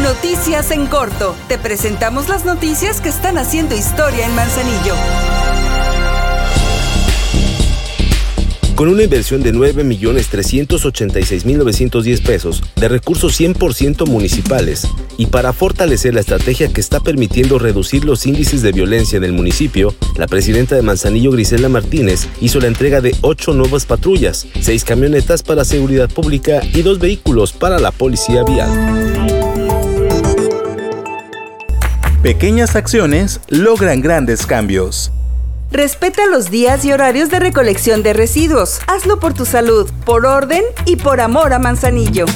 Noticias en corto. Te presentamos las noticias que están haciendo historia en Manzanillo. Con una inversión de 9.386.910 pesos de recursos 100% municipales y para fortalecer la estrategia que está permitiendo reducir los índices de violencia en el municipio, la presidenta de Manzanillo, Grisela Martínez, hizo la entrega de ocho nuevas patrullas, seis camionetas para seguridad pública y dos vehículos para la policía vial. Pequeñas acciones logran grandes cambios. Respeta los días y horarios de recolección de residuos. Hazlo por tu salud, por orden y por amor a Manzanillo.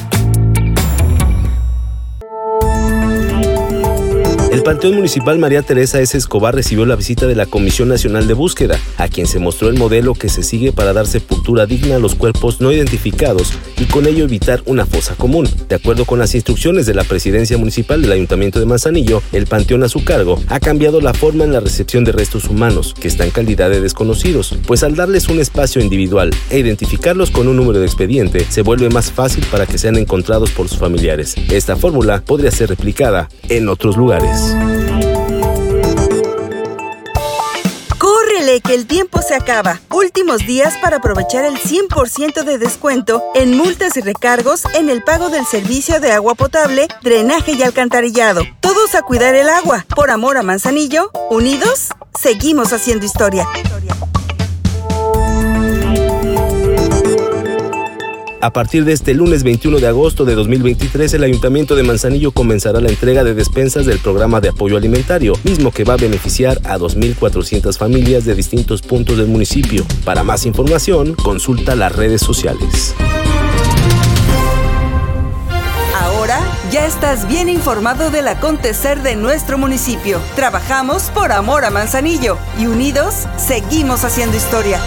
Panteón Municipal María Teresa S. Escobar recibió la visita de la Comisión Nacional de Búsqueda, a quien se mostró el modelo que se sigue para dar sepultura digna a los cuerpos no identificados y con ello evitar una fosa común. De acuerdo con las instrucciones de la Presidencia Municipal del Ayuntamiento de Manzanillo, el panteón a su cargo ha cambiado la forma en la recepción de restos humanos, que están en calidad de desconocidos, pues al darles un espacio individual e identificarlos con un número de expediente, se vuelve más fácil para que sean encontrados por sus familiares. Esta fórmula podría ser replicada en otros lugares. ¡Córrele que el tiempo se acaba! Últimos días para aprovechar el 100% de descuento en multas y recargos en el pago del servicio de agua potable, drenaje y alcantarillado. Todos a cuidar el agua. Por amor a Manzanillo, unidos, seguimos haciendo historia. A partir de este lunes 21 de agosto de 2023, el Ayuntamiento de Manzanillo comenzará la entrega de despensas del programa de apoyo alimentario, mismo que va a beneficiar a 2.400 familias de distintos puntos del municipio. Para más información, consulta las redes sociales. Ahora ya estás bien informado del acontecer de nuestro municipio. Trabajamos por amor a Manzanillo y unidos seguimos haciendo historia.